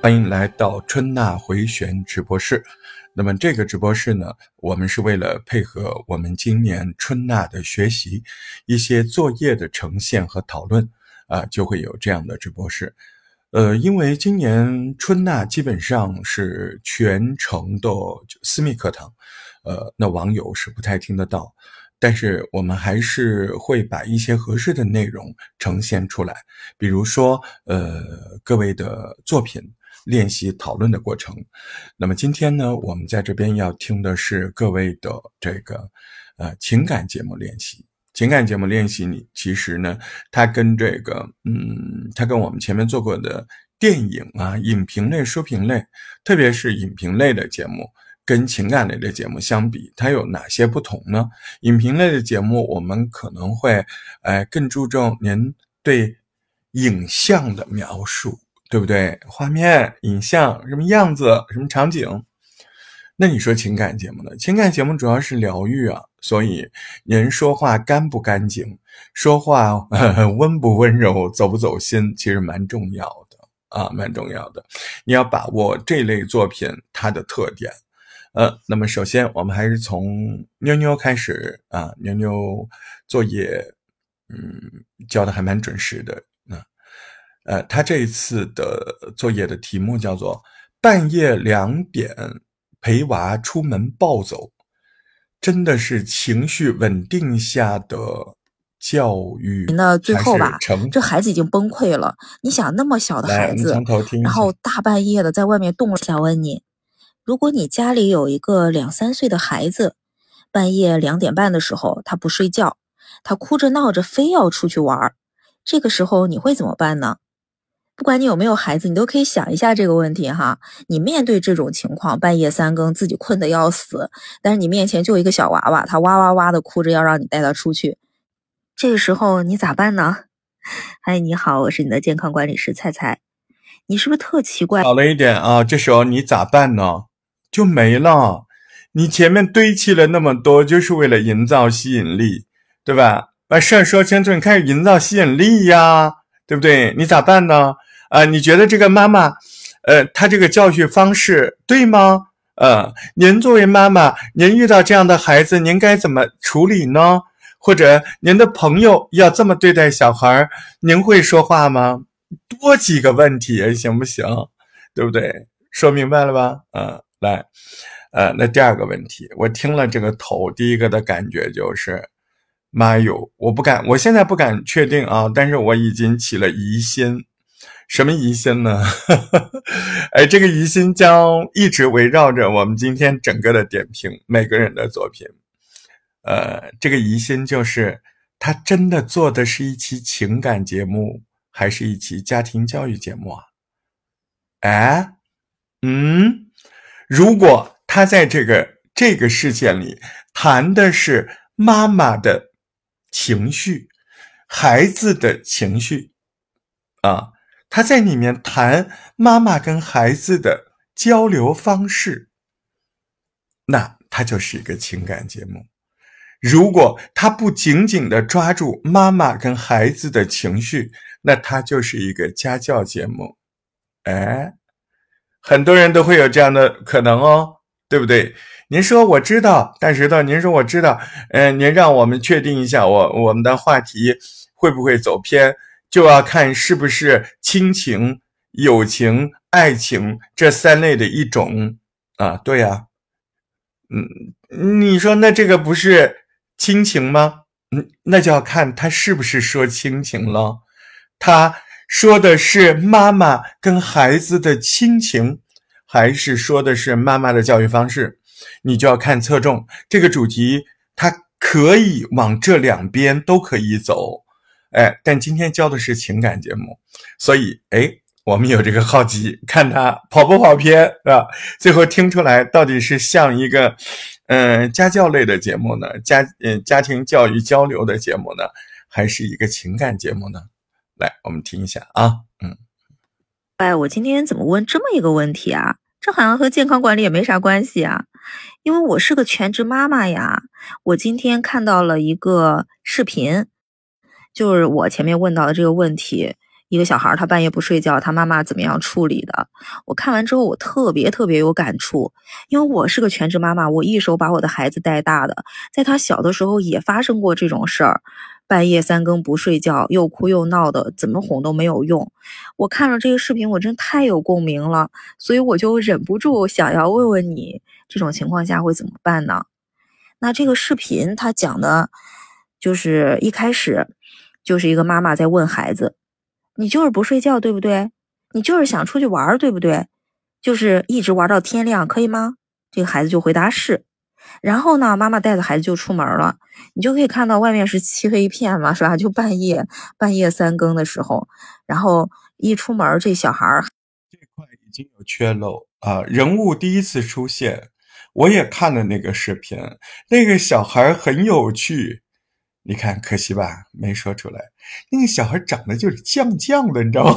欢迎来到春娜回旋直播室。那么这个直播室呢，我们是为了配合我们今年春娜的学习，一些作业的呈现和讨论啊，就会有这样的直播室。呃，因为今年春娜基本上是全程的私密课堂，呃，那网友是不太听得到。但是我们还是会把一些合适的内容呈现出来，比如说，呃，各位的作品练习讨论的过程。那么今天呢，我们在这边要听的是各位的这个，呃，情感节目练习。情感节目练习，你其实呢，它跟这个，嗯，它跟我们前面做过的电影啊、影评类、书评类，特别是影评类的节目。跟情感类的节目相比，它有哪些不同呢？影评类的节目，我们可能会，哎，更注重您对影像的描述，对不对？画面、影像，什么样子，什么场景？那你说情感节目呢？情感节目主要是疗愈啊，所以您说话干不干净，说话 温不温柔，走不走心，其实蛮重要的啊，蛮重要的。你要把握这类作品它的特点。呃，那么首先我们还是从妞妞开始啊，妞妞作业，嗯，交的还蛮准时的。那，呃，他这一次的作业的题目叫做“半夜两点陪娃出门暴走”，真的是情绪稳定下的教育。那最后吧，这孩子已经崩溃了。你想那么小的孩子，然后大半夜的在外面动了，想问你。如果你家里有一个两三岁的孩子，半夜两点半的时候他不睡觉，他哭着闹着非要出去玩，这个时候你会怎么办呢？不管你有没有孩子，你都可以想一下这个问题哈。你面对这种情况，半夜三更自己困得要死，但是你面前就一个小娃娃，他哇哇哇的哭着要让你带他出去，这个时候你咋办呢？嗨，你好，我是你的健康管理师菜菜，你是不是特奇怪？好了一点啊，这时候你咋办呢？就没了，你前面堆砌了那么多，就是为了营造吸引力，对吧？把事儿说清楚，你开始营造吸引力呀，对不对？你咋办呢？啊，你觉得这个妈妈，呃，她这个教学方式对吗？呃，您作为妈妈，您遇到这样的孩子，您该怎么处理呢？或者您的朋友要这么对待小孩，您会说话吗？多几个问题行不行？对不对？说明白了吧？嗯。来，呃，那第二个问题，我听了这个头，第一个的感觉就是，妈哟，我不敢，我现在不敢确定啊，但是我已经起了疑心，什么疑心呢？哎，这个疑心将一直围绕着我们今天整个的点评每个人的作品，呃，这个疑心就是，他真的做的是一期情感节目，还是一期家庭教育节目啊？哎，嗯。如果他在这个这个事件里谈的是妈妈的情绪、孩子的情绪，啊，他在里面谈妈妈跟孩子的交流方式，那他就是一个情感节目。如果他不紧紧的抓住妈妈跟孩子的情绪，那他就是一个家教节目。哎。很多人都会有这样的可能哦，对不对？您说我知道，大石头，您说我知道，嗯，您让我们确定一下，我我们的话题会不会走偏，就要看是不是亲情、友情、爱情这三类的一种啊？对呀，嗯，你说那这个不是亲情吗？嗯，那就要看他是不是说亲情了，他。说的是妈妈跟孩子的亲情，还是说的是妈妈的教育方式？你就要看侧重这个主题，它可以往这两边都可以走。哎，但今天教的是情感节目，所以哎，我们有这个好奇，看他跑不跑偏，是吧？最后听出来到底是像一个嗯家教类的节目呢，家嗯家庭教育交流的节目呢，还是一个情感节目呢？来，我们听一下啊，嗯，哎，我今天怎么问这么一个问题啊？这好像和健康管理也没啥关系啊，因为我是个全职妈妈呀。我今天看到了一个视频，就是我前面问到的这个问题，一个小孩他半夜不睡觉，他妈妈怎么样处理的？我看完之后，我特别特别有感触，因为我是个全职妈妈，我一手把我的孩子带大的，在他小的时候也发生过这种事儿，半夜三更不睡觉，又哭又闹的，怎么哄都没有用。我看了这个视频，我真太有共鸣了，所以我就忍不住想要问问你，这种情况下会怎么办呢？那这个视频他讲的，就是一开始就是一个妈妈在问孩子。你就是不睡觉，对不对？你就是想出去玩，对不对？就是一直玩到天亮，可以吗？这个孩子就回答是。然后呢，妈妈带着孩子就出门了。你就可以看到外面是漆黑一片嘛，是吧？就半夜半夜三更的时候，然后一出门，这小孩儿这块已经有缺漏啊。人物第一次出现，我也看了那个视频，那个小孩很有趣。你看，可惜吧，没说出来。那个小孩长得就是犟犟的，你知道吗？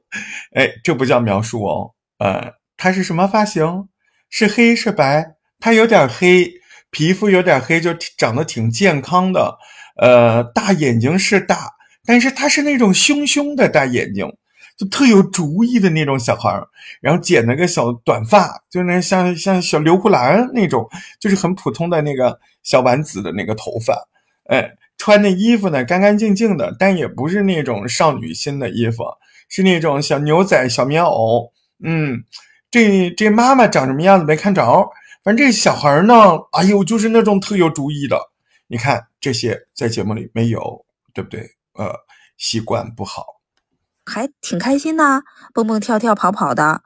哎，这不叫描述哦。呃，他是什么发型？是黑是白？他有点黑，皮肤有点黑，就长得挺健康的。呃，大眼睛是大，但是他是那种凶凶的大眼睛，就特有主意的那种小孩。然后剪了个小短发，就那像像小刘胡兰那种，就是很普通的那个小丸子的那个头发。哎。穿的衣服呢，干干净净的，但也不是那种少女心的衣服，是那种小牛仔、小棉袄。嗯，这这妈妈长什么样子没看着，反正这小孩呢，哎呦，就是那种特有主意的。你看这些在节目里没有，对不对？呃，习惯不好，还挺开心的，蹦蹦跳跳跑跑的。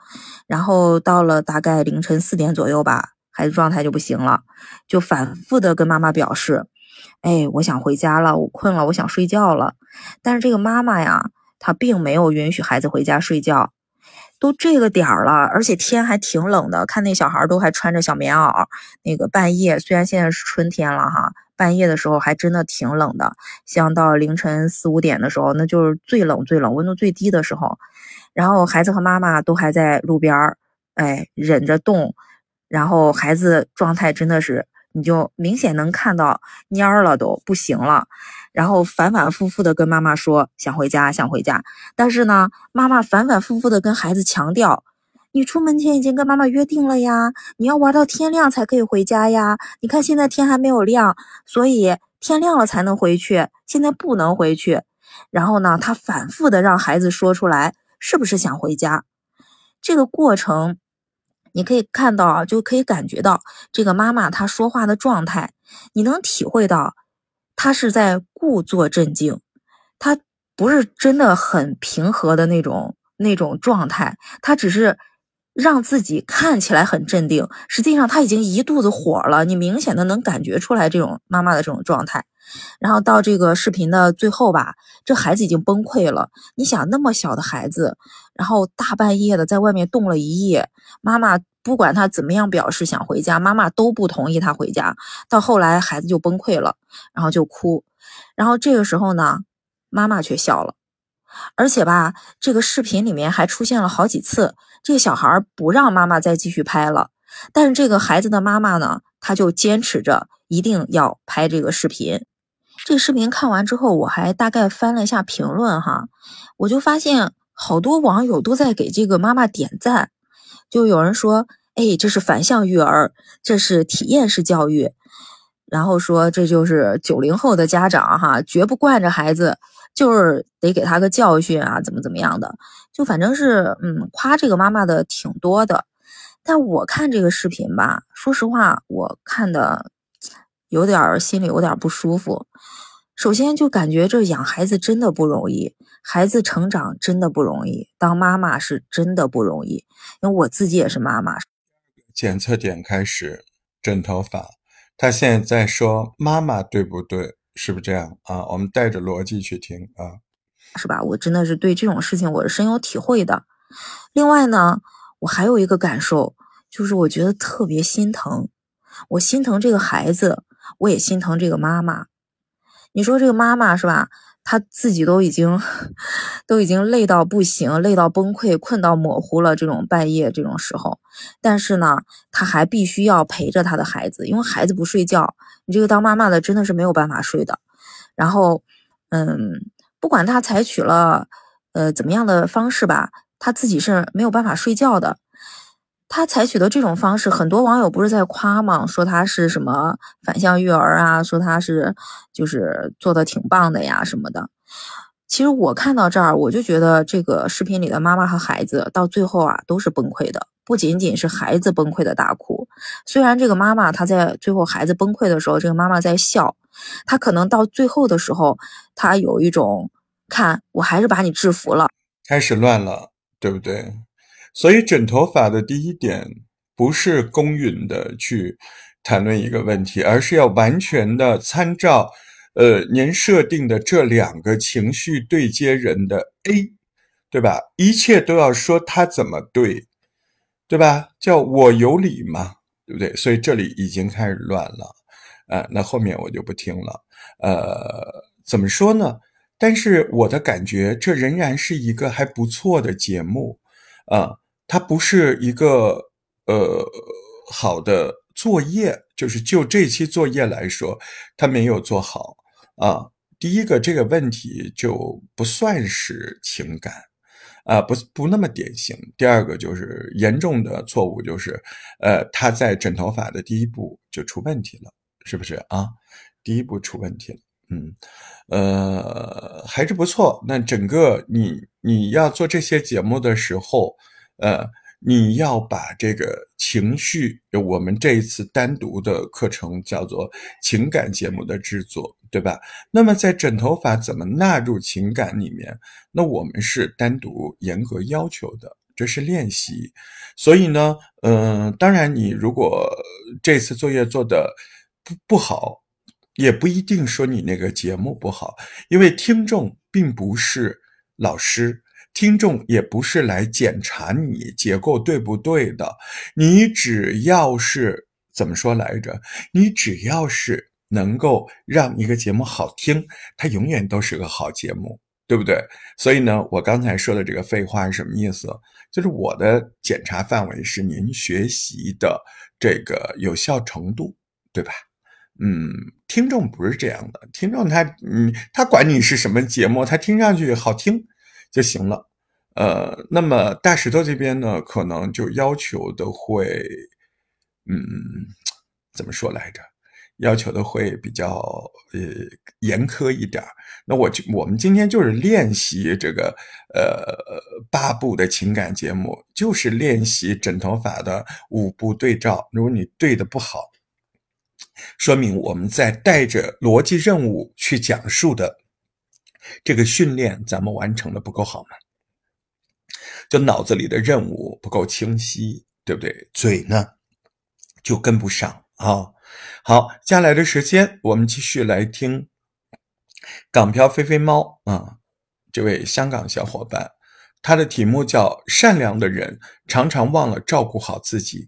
然后到了大概凌晨四点左右吧，孩子状态就不行了，就反复的跟妈妈表示。哎，我想回家了，我困了，我想睡觉了。但是这个妈妈呀，她并没有允许孩子回家睡觉。都这个点儿了，而且天还挺冷的，看那小孩都还穿着小棉袄。那个半夜，虽然现在是春天了哈，半夜的时候还真的挺冷的。像到凌晨四五点的时候，那就是最冷最冷，温度最低的时候。然后孩子和妈妈都还在路边儿，哎，忍着冻。然后孩子状态真的是。你就明显能看到蔫儿了，都不行了，然后反反复复的跟妈妈说想回家，想回家。但是呢，妈妈反反复复的跟孩子强调，你出门前已经跟妈妈约定了呀，你要玩到天亮才可以回家呀。你看现在天还没有亮，所以天亮了才能回去，现在不能回去。然后呢，他反复的让孩子说出来，是不是想回家？这个过程。你可以看到啊，就可以感觉到这个妈妈她说话的状态，你能体会到，她是在故作镇静，她不是真的很平和的那种那种状态，她只是让自己看起来很镇定，实际上她已经一肚子火了，你明显的能感觉出来这种妈妈的这种状态。然后到这个视频的最后吧，这孩子已经崩溃了。你想那么小的孩子，然后大半夜的在外面冻了一夜，妈妈不管他怎么样表示想回家，妈妈都不同意他回家。到后来孩子就崩溃了，然后就哭。然后这个时候呢，妈妈却笑了，而且吧，这个视频里面还出现了好几次，这个小孩不让妈妈再继续拍了，但是这个孩子的妈妈呢，他就坚持着一定要拍这个视频。这个视频看完之后，我还大概翻了一下评论哈，我就发现好多网友都在给这个妈妈点赞，就有人说，哎，这是反向育儿，这是体验式教育，然后说这就是九零后的家长哈，绝不惯着孩子，就是得给他个教训啊，怎么怎么样的，就反正是嗯夸这个妈妈的挺多的，但我看这个视频吧，说实话，我看的。有点心里有点不舒服。首先就感觉这养孩子真的不容易，孩子成长真的不容易，当妈妈是真的不容易。因为我自己也是妈妈。检测点开始，枕头法。他现在在说妈妈对不对？是不是这样啊？我们带着逻辑去听啊，是吧？我真的是对这种事情我是深有体会的。另外呢，我还有一个感受，就是我觉得特别心疼，我心疼这个孩子。我也心疼这个妈妈，你说这个妈妈是吧？他自己都已经都已经累到不行，累到崩溃，困到模糊了。这种半夜这种时候，但是呢，他还必须要陪着他的孩子，因为孩子不睡觉，你这个当妈妈的真的是没有办法睡的。然后，嗯，不管他采取了呃，怎么样的方式吧，他自己是没有办法睡觉的。他采取的这种方式，很多网友不是在夸吗？说他是什么反向育儿啊，说他是就是做的挺棒的呀什么的。其实我看到这儿，我就觉得这个视频里的妈妈和孩子到最后啊都是崩溃的，不仅仅是孩子崩溃的大哭。虽然这个妈妈她在最后孩子崩溃的时候，这个妈妈在笑，她可能到最后的时候，她有一种看我还是把你制服了，开始乱了，对不对？所以枕头法的第一点不是公允的去谈论一个问题，而是要完全的参照。呃，您设定的这两个情绪对接人的 A，对吧？一切都要说他怎么对，对吧？叫我有理嘛，对不对？所以这里已经开始乱了，呃，那后面我就不听了。呃，怎么说呢？但是我的感觉，这仍然是一个还不错的节目，啊，它不是一个呃好的作业，就是就这期作业来说，它没有做好。啊，第一个这个问题就不算是情感，啊，不不那么典型。第二个就是严重的错误，就是呃，他在枕头法的第一步就出问题了，是不是啊？第一步出问题了，嗯，呃，还是不错。那整个你你要做这些节目的时候，呃。你要把这个情绪，我们这一次单独的课程叫做情感节目的制作，对吧？那么在枕头法怎么纳入情感里面？那我们是单独严格要求的，这是练习。所以呢，嗯，当然你如果这次作业做的不不好，也不一定说你那个节目不好，因为听众并不是老师。听众也不是来检查你结构对不对的，你只要是怎么说来着？你只要是能够让一个节目好听，它永远都是个好节目，对不对？所以呢，我刚才说的这个废话是什么意思？就是我的检查范围是您学习的这个有效程度，对吧？嗯，听众不是这样的，听众他嗯，他管你是什么节目，他听上去好听。就行了，呃，那么大石头这边呢，可能就要求的会，嗯，怎么说来着？要求的会比较呃严苛一点那我就我们今天就是练习这个呃八部的情感节目，就是练习枕头法的五步对照。如果你对的不好，说明我们在带着逻辑任务去讲述的。这个训练咱们完成的不够好吗？就脑子里的任务不够清晰，对不对？嘴呢就跟不上啊。好，接下来的时间我们继续来听港漂飞飞猫啊，这位香港小伙伴，他的题目叫《善良的人常常忘了照顾好自己》，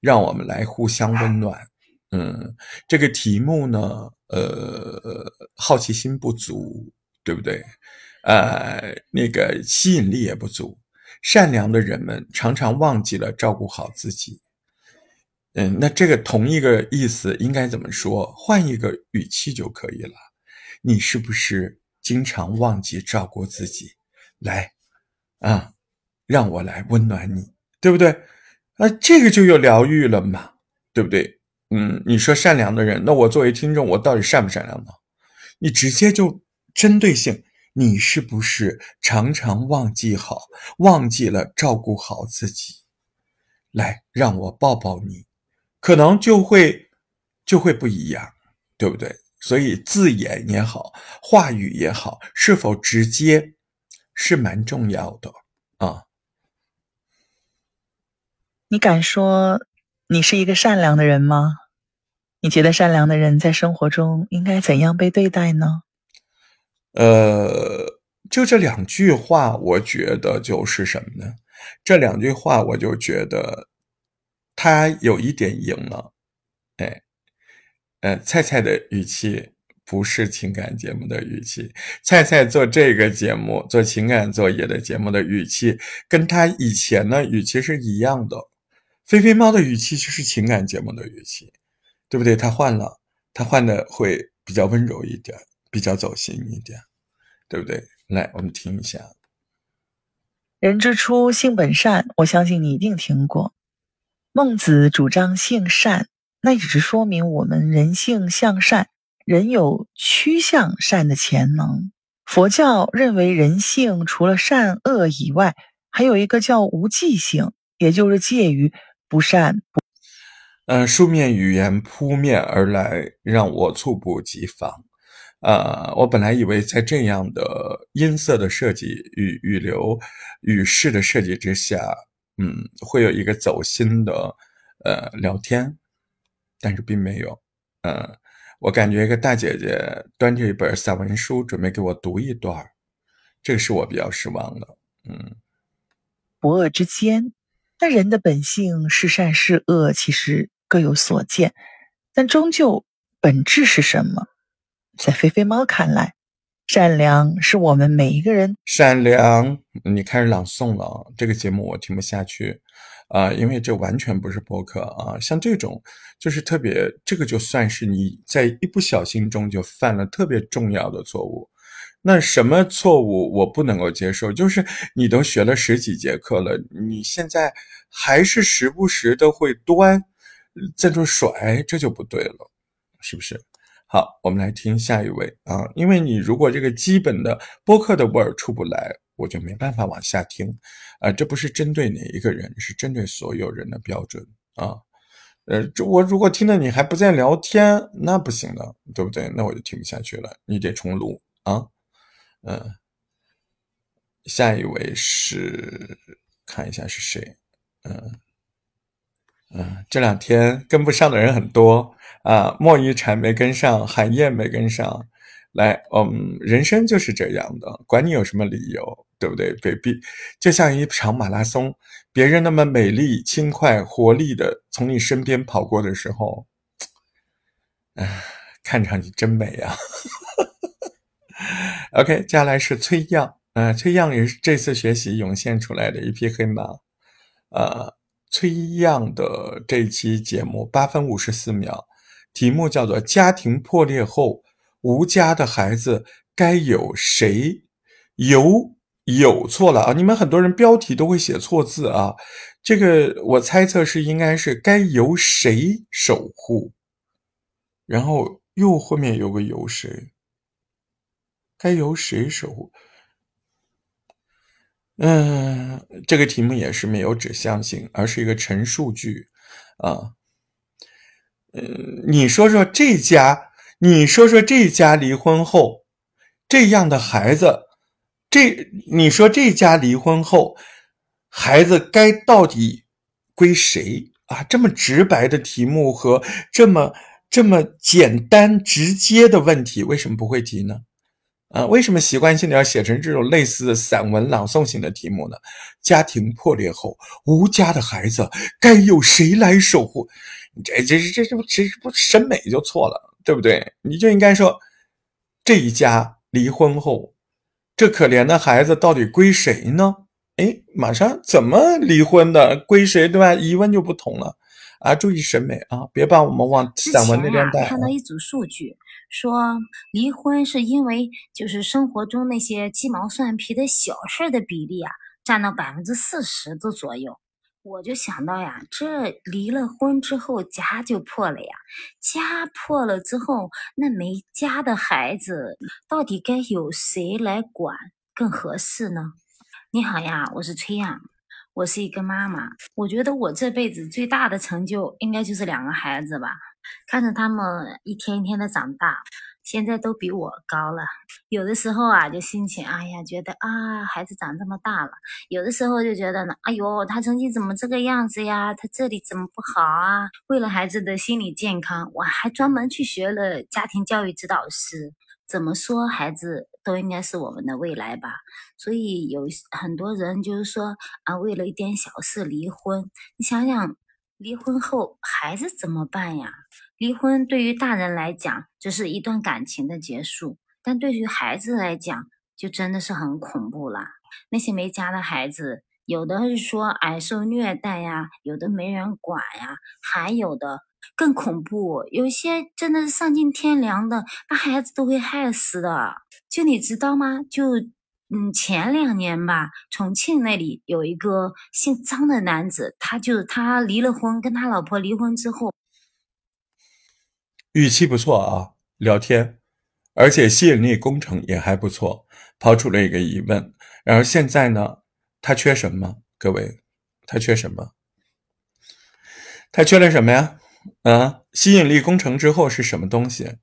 让我们来互相温暖。嗯，这个题目呢，呃，好奇心不足。对不对？呃，那个吸引力也不足。善良的人们常常忘记了照顾好自己。嗯，那这个同一个意思应该怎么说？换一个语气就可以了。你是不是经常忘记照顾自己？来，啊，让我来温暖你，对不对？啊，这个就有疗愈了嘛，对不对？嗯，你说善良的人，那我作为听众，我到底善不善良呢？你直接就。针对性，你是不是常常忘记好，忘记了照顾好自己？来，让我抱抱你，可能就会就会不一样，对不对？所以字眼也好，话语也好，是否直接是蛮重要的啊？你敢说你是一个善良的人吗？你觉得善良的人在生活中应该怎样被对待呢？呃，就这两句话，我觉得就是什么呢？这两句话，我就觉得他有一点赢了。哎，呃，菜菜的语气不是情感节目的语气，菜菜做这个节目做情感作业的节目的语气，跟他以前的语气是一样的。菲菲猫的语气就是情感节目的语气，对不对？他换了，他换的会比较温柔一点。比较走心一点，对不对？来，我们听一下。人之初，性本善。我相信你一定听过。孟子主张性善，那也只是说明我们人性向善，人有趋向善的潜能。佛教认为人性除了善恶以外，还有一个叫无记性，也就是介于不善不。嗯，书面语言扑面而来，让我猝不及防。呃，我本来以为在这样的音色的设计语语流语式的设计之下，嗯，会有一个走心的呃聊天，但是并没有。嗯，我感觉一个大姐姐端着一本散文书准备给我读一段这个是我比较失望的。嗯，不恶之间，那人的本性是善是恶，其实各有所见，但终究本质是什么？在菲菲猫看来，善良是我们每一个人善良。你开始朗诵了，这个节目我听不下去啊，因为这完全不是播客啊。像这种就是特别，这个就算是你在一不小心中就犯了特别重要的错误。那什么错误我不能够接受？就是你都学了十几节课了，你现在还是时不时的会端在这甩，这就不对了，是不是？好，我们来听下一位。啊，因为你如果这个基本的播客的味儿出不来，我就没办法往下听，啊，这不是针对哪一个人，是针对所有人的标准啊，呃，这我如果听了你还不在聊天，那不行的，对不对？那我就听不下去了，你得重录啊，嗯，下一位是看一下是谁，嗯嗯，这两天跟不上的人很多。啊，莫一禅没跟上，韩燕没跟上，来，嗯，人生就是这样的，管你有什么理由，对不对？baby，就像一场马拉松，别人那么美丽、轻快、活力的从你身边跑过的时候，唉，看上去真美啊。OK，接下来是崔样，啊，崔样也是这次学习涌现出来的一匹黑马，呃，崔样的这期节目八分五十四秒。题目叫做“家庭破裂后，无家的孩子该有谁有有错了啊？你们很多人标题都会写错字啊，这个我猜测是应该是该由谁守护，然后又后面有个由谁，该由谁守护？嗯，这个题目也是没有指向性，而是一个陈述句啊。嗯，你说说这家，你说说这家离婚后，这样的孩子，这你说这家离婚后，孩子该到底归谁啊？这么直白的题目和这么这么简单直接的问题，为什么不会提呢？啊，为什么习惯性的要写成这种类似散文朗诵型的题目呢？家庭破裂后，无家的孩子该由谁来守护？这这这这不其实不审美就错了，对不对？你就应该说，这一家离婚后，这可怜的孩子到底归谁呢？哎，马上怎么离婚的？归谁？对吧？疑问就不同了啊！注意审美啊，别把我们往散文那边带。看到一组数据，说离婚是因为就是生活中那些鸡毛蒜皮的小事的比例啊，占到百分之四十的左右。我就想到呀，这离了婚之后家就破了呀，家破了之后，那没家的孩子到底该由谁来管更合适呢？你好呀，我是崔阳，我是一个妈妈，我觉得我这辈子最大的成就应该就是两个孩子吧，看着他们一天一天的长大。现在都比我高了，有的时候啊，就心情，哎呀，觉得啊，孩子长这么大了；有的时候就觉得呢，哎呦，他成绩怎么这个样子呀？他这里怎么不好啊？为了孩子的心理健康，我还专门去学了家庭教育指导师。怎么说，孩子都应该是我们的未来吧？所以有很多人就是说啊，为了一点小事离婚，你想想，离婚后孩子怎么办呀？离婚对于大人来讲，只是一段感情的结束；但对于孩子来讲，就真的是很恐怖了。那些没家的孩子，有的是说挨受虐待呀，有的没人管呀，还有的更恐怖，有些真的是丧尽天良的，把孩子都会害死的。就你知道吗？就嗯，前两年吧，重庆那里有一个姓张的男子，他就他离了婚，跟他老婆离婚之后，语气不错啊，聊天，而且吸引力工程也还不错，抛出了一个疑问。然后现在呢，他缺什么？各位，他缺什么？他缺了什么呀？啊，吸引力工程之后是什么东西？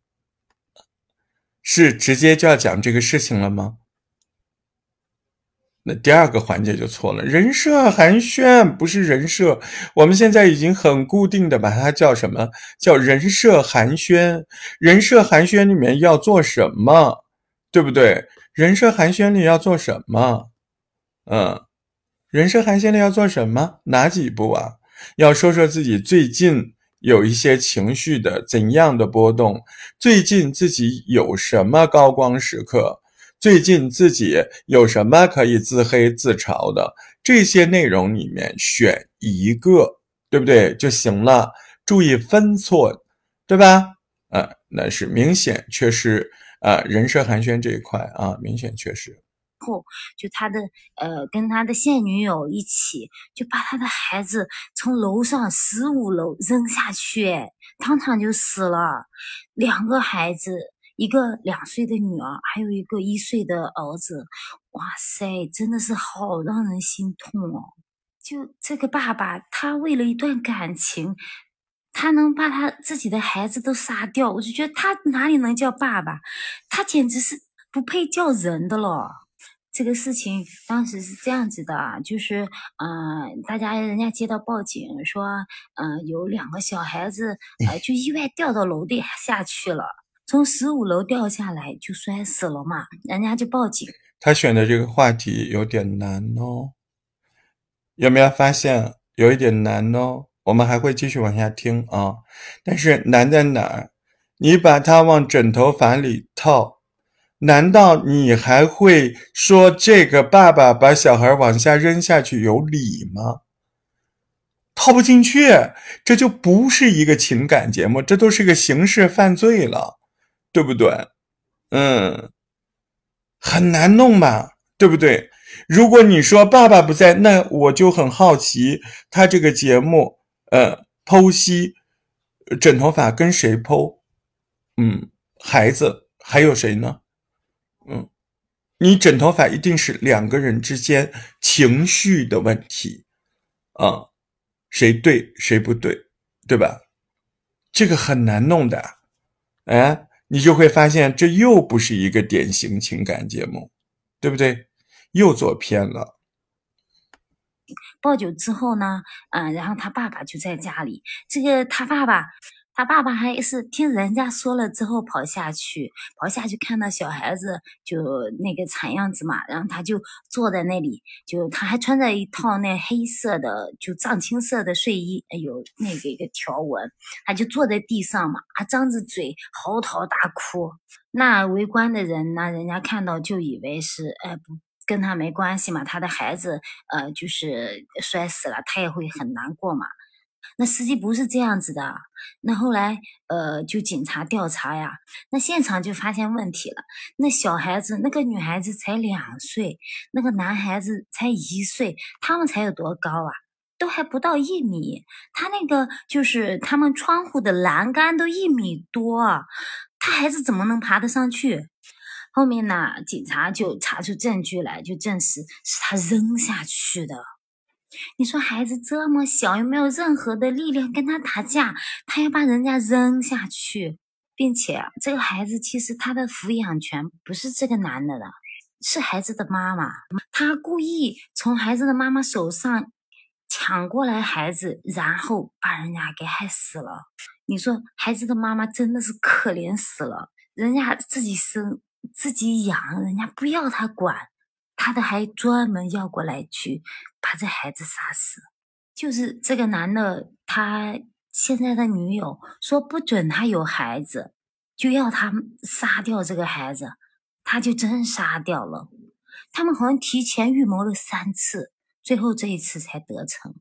是直接就要讲这个事情了吗？那第二个环节就错了，人设寒暄不是人设，我们现在已经很固定的把它叫什么叫人设寒暄？人设寒暄里面要做什么，对不对？人设寒暄里要做什么？嗯，人设寒暄里要做什么？哪几步啊？要说说自己最近有一些情绪的怎样的波动，最近自己有什么高光时刻？最近自己有什么可以自黑自嘲的？这些内容里面选一个，对不对就行了？注意分寸，对吧？啊，那是明显缺失啊，人设寒暄这一块啊，明显缺失。后就他的呃，跟他的现女友一起，就把他的孩子从楼上十五楼扔下去，当场就死了，两个孩子。一个两岁的女儿，还有一个一岁的儿子，哇塞，真的是好让人心痛哦！就这个爸爸，他为了一段感情，他能把他自己的孩子都杀掉，我就觉得他哪里能叫爸爸？他简直是不配叫人的了。这个事情当时是这样子的，就是，嗯，大家人家接到报警说，嗯，有两个小孩子，呃，就意外掉到楼底下去了。从十五楼掉下来就摔死了嘛，人家就报警。他选的这个话题有点难哦，有没有发现有一点难哦？我们还会继续往下听啊，但是难在哪儿？你把它往枕头房里套，难道你还会说这个爸爸把小孩往下扔下去有理吗？套不进去，这就不是一个情感节目，这都是个刑事犯罪了。对不对？嗯，很难弄吧？对不对？如果你说爸爸不在，那我就很好奇，他这个节目，呃，剖析枕头法跟谁剖？嗯，孩子还有谁呢？你枕头法一定是两个人之间情绪的问题啊，谁对谁不对，对吧？这个很难弄的，哎。你就会发现，这又不是一个典型情感节目，对不对？又走偏了。报警之后呢，嗯，然后他爸爸就在家里，这个他爸爸。他爸爸还是听人家说了之后跑下去，跑下去看到小孩子就那个惨样子嘛，然后他就坐在那里，就他还穿着一套那黑色的就藏青色的睡衣，有那个一个条纹，他就坐在地上嘛，他张着嘴嚎啕大哭。那围观的人呢，人家看到就以为是，哎，不跟他没关系嘛，他的孩子呃就是摔死了，他也会很难过嘛。那司机不是这样子的，那后来呃，就警察调查呀，那现场就发现问题了。那小孩子，那个女孩子才两岁，那个男孩子才一岁，他们才有多高啊？都还不到一米。他那个就是他们窗户的栏杆都一米多，他孩子怎么能爬得上去？后面呢，警察就查出证据来，就证实是他扔下去的。你说孩子这么小，又没有任何的力量跟他打架，他要把人家扔下去，并且这个孩子其实他的抚养权不是这个男的的，是孩子的妈妈。他故意从孩子的妈妈手上抢过来孩子，然后把人家给害死了。你说孩子的妈妈真的是可怜死了，人家自己生自己养，人家不要他管。他的还专门要过来去把这孩子杀死，就是这个男的，他现在的女友说不准他有孩子，就要他杀掉这个孩子，他就真杀掉了。他们好像提前预谋了三次，最后这一次才得逞。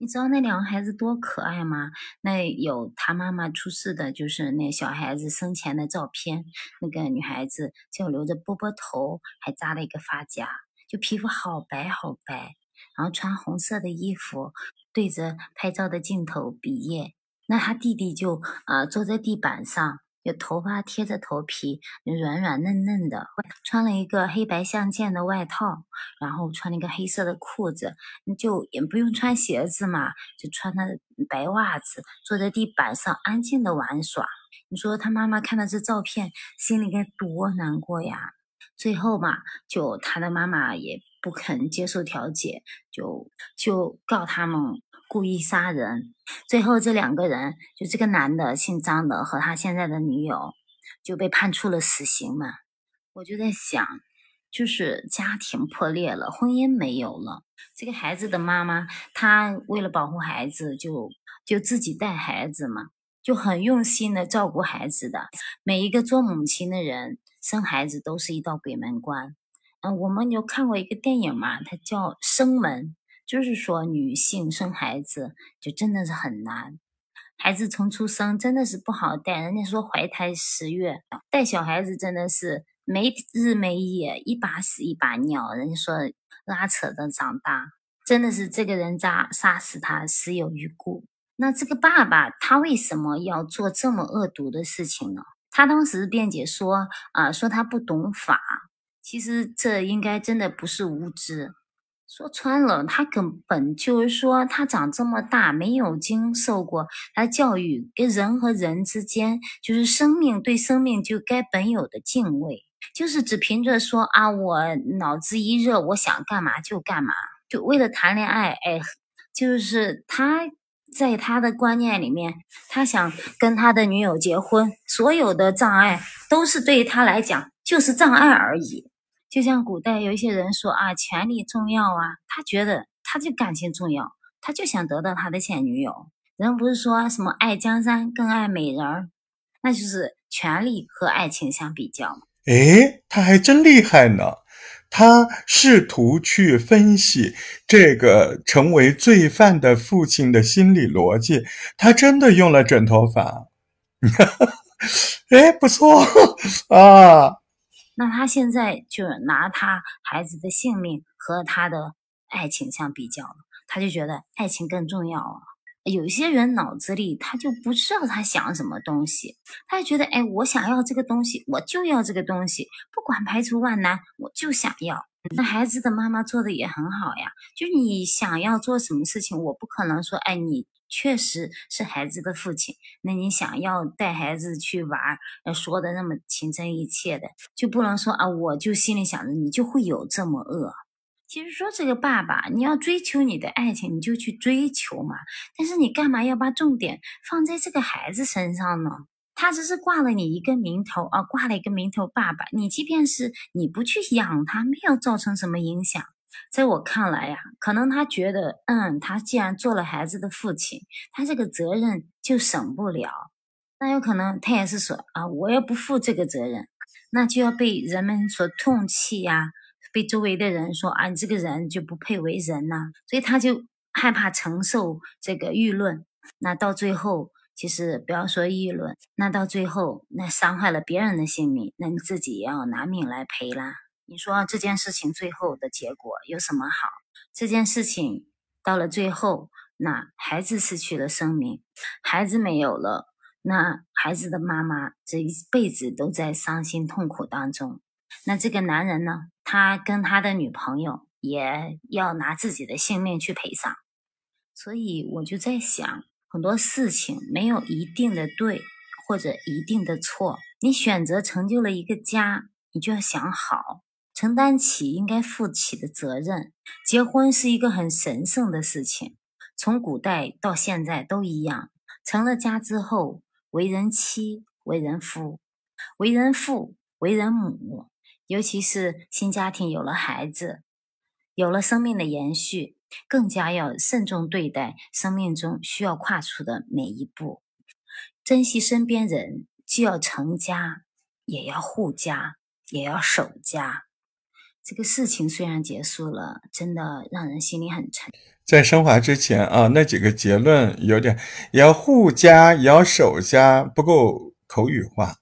你知道那两个孩子多可爱吗？那有他妈妈出世的，就是那小孩子生前的照片。那个女孩子就留着波波头，还扎了一个发夹，就皮肤好白好白，然后穿红色的衣服，对着拍照的镜头比耶。那他弟弟就啊坐在地板上。有头发贴着头皮，软软嫩嫩的，穿了一个黑白相间的外套，然后穿了一个黑色的裤子，就也不用穿鞋子嘛，就穿的白袜子，坐在地板上安静的玩耍。你说他妈妈看到这照片，心里该多难过呀！最后嘛，就他的妈妈也不肯接受调解，就就告他们。故意杀人，最后这两个人，就这个男的姓张的和他现在的女友，就被判处了死刑嘛。我就在想，就是家庭破裂了，婚姻没有了，这个孩子的妈妈，她为了保护孩子，就就自己带孩子嘛，就很用心的照顾孩子的。每一个做母亲的人，生孩子都是一道鬼门关。嗯，我们有看过一个电影嘛，它叫《生门》。就是说，女性生孩子就真的是很难，孩子从出生真的是不好带。人家说怀胎十月，带小孩子真的是没日没夜，一把屎一把尿。人家说拉扯着长大，真的是这个人渣杀死他死有余辜。那这个爸爸他为什么要做这么恶毒的事情呢？他当时辩解说啊，说他不懂法，其实这应该真的不是无知。说穿了，他根本就是说，他长这么大没有经受过他教育，跟人和人之间，就是生命对生命就该本有的敬畏，就是只凭着说啊，我脑子一热，我想干嘛就干嘛，就为了谈恋爱，哎，就是他在他的观念里面，他想跟他的女友结婚，所有的障碍都是对他来讲就是障碍而已。就像古代有一些人说啊，权力重要啊，他觉得他就感情重要，他就想得到他的前女友。人不是说什么爱江山更爱美人儿，那就是权力和爱情相比较。诶，他还真厉害呢，他试图去分析这个成为罪犯的父亲的心理逻辑，他真的用了枕头法。哎，不错 啊。那他现在就拿他孩子的性命和他的爱情相比较了，他就觉得爱情更重要了。有些人脑子里他就不知道他想什么东西，他就觉得，哎，我想要这个东西，我就要这个东西，不管排除万难，我就想要。那孩子的妈妈做的也很好呀，就你想要做什么事情，我不可能说，哎，你。确实是孩子的父亲，那你想要带孩子去玩，说的那么情真意切的，就不能说啊，我就心里想着你就会有这么恶。其实说这个爸爸，你要追求你的爱情，你就去追求嘛。但是你干嘛要把重点放在这个孩子身上呢？他只是挂了你一个名头啊，挂了一个名头爸爸。你即便是你不去养他，没有造成什么影响。在我看来呀，可能他觉得，嗯，他既然做了孩子的父亲，他这个责任就省不了。那有可能他也是说啊，我要不负这个责任，那就要被人们所痛弃呀，被周围的人说啊，你这个人就不配为人呐。所以他就害怕承受这个舆论。那到最后，其实不要说议论，那到最后那伤害了别人的性命，那你自己也要拿命来赔啦。你说这件事情最后的结果有什么好？这件事情到了最后，那孩子失去了生命，孩子没有了，那孩子的妈妈这一辈子都在伤心痛苦当中。那这个男人呢？他跟他的女朋友也要拿自己的性命去赔偿。所以我就在想，很多事情没有一定的对或者一定的错。你选择成就了一个家，你就要想好。承担起应该负起的责任。结婚是一个很神圣的事情，从古代到现在都一样。成了家之后，为人妻、为人夫、为人父、为人母，尤其是新家庭有了孩子，有了生命的延续，更加要慎重对待生命中需要跨出的每一步，珍惜身边人，既要成家，也要护家，也要守家。这个事情虽然结束了，真的让人心里很沉。在升华之前啊，那几个结论有点也要护家，也要守家，不够口语化，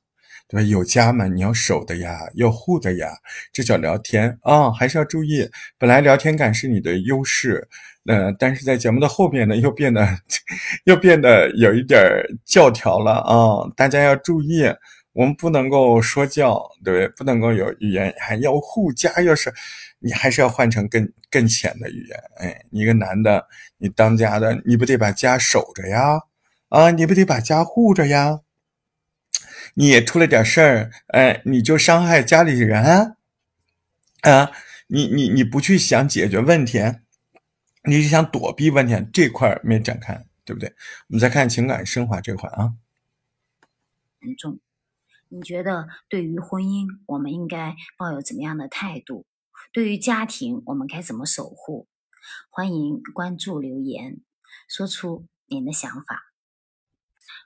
对吧？有家嘛，你要守的呀，要护的呀，这叫聊天啊，还是要注意。本来聊天感是你的优势，呃，但是在节目的后边呢，又变得 又变得有一点教条了啊，大家要注意。我们不能够说教，对不对？不能够有语言，还要护家，要是你还是要换成更更浅的语言。哎，你一个男的，你当家的，你不得把家守着呀？啊，你不得把家护着呀？你也出了点事儿，哎，你就伤害家里人啊？你你你不去想解决问题，你是想躲避问题，这块没展开，对不对？我们再看情感升华这块啊，很重。你觉得对于婚姻，我们应该抱有怎么样的态度？对于家庭，我们该怎么守护？欢迎关注留言，说出您的想法。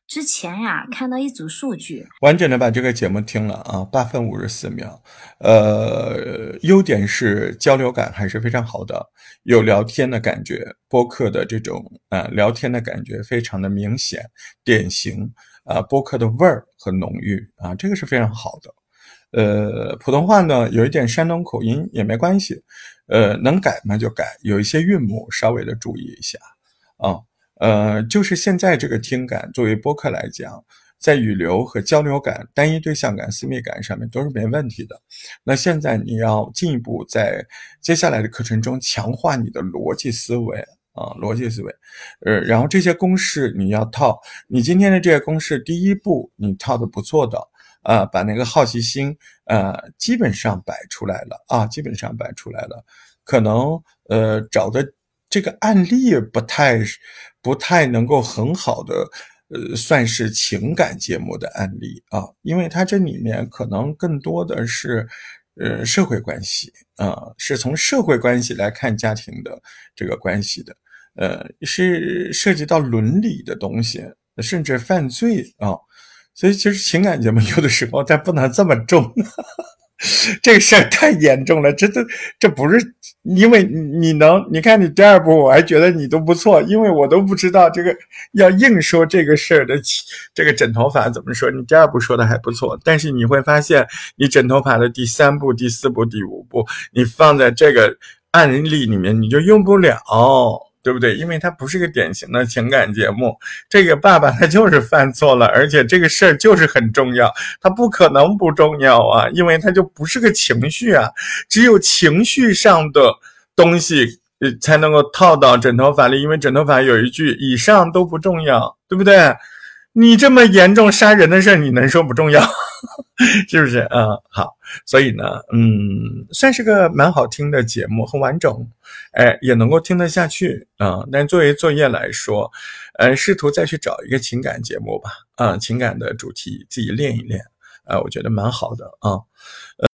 之前呀，看到一组数据，完整的把这个节目听了啊，八分五十四秒。呃，优点是交流感还是非常好的，有聊天的感觉，播客的这种呃聊天的感觉非常的明显，典型啊，播客的味儿和浓郁啊，这个是非常好的。呃，普通话呢有一点山东口音也没关系，呃，能改嘛就改，有一些韵母稍微的注意一下啊。呃，就是现在这个听感，作为播客来讲，在语流和交流感、单一对象感、私密感上面都是没问题的。那现在你要进一步在接下来的课程中强化你的逻辑思维啊，逻辑思维。呃，然后这些公式你要套，你今天的这些公式，第一步你套的不错的啊，把那个好奇心呃基本上摆出来了啊，基本上摆出来了，可能呃找的。这个案例不太不太能够很好的，呃，算是情感节目的案例啊，因为它这里面可能更多的是，呃，社会关系啊，是从社会关系来看家庭的这个关系的，呃，是涉及到伦理的东西，甚至犯罪啊，所以其实情感节目有的时候它不能这么重。这个事儿太严重了，这这这不是因为你能，你看你第二部我还觉得你都不错，因为我都不知道这个要硬说这个事儿的这个枕头法怎么说，你第二部说的还不错，但是你会发现你枕头法的第三部、第四部、第五步，你放在这个案例里面你就用不了。对不对？因为它不是个典型的情感节目，这个爸爸他就是犯错了，而且这个事儿就是很重要，他不可能不重要啊，因为他就不是个情绪啊，只有情绪上的东西呃才能够套到枕头法里，因为枕头法有一句以上都不重要，对不对？你这么严重杀人的事儿，你能说不重要？是不是？嗯，好，所以呢，嗯，算是个蛮好听的节目，很完整，哎，也能够听得下去啊。但作为作业来说，呃，试图再去找一个情感节目吧，啊，情感的主题自己练一练，啊，我觉得蛮好的啊。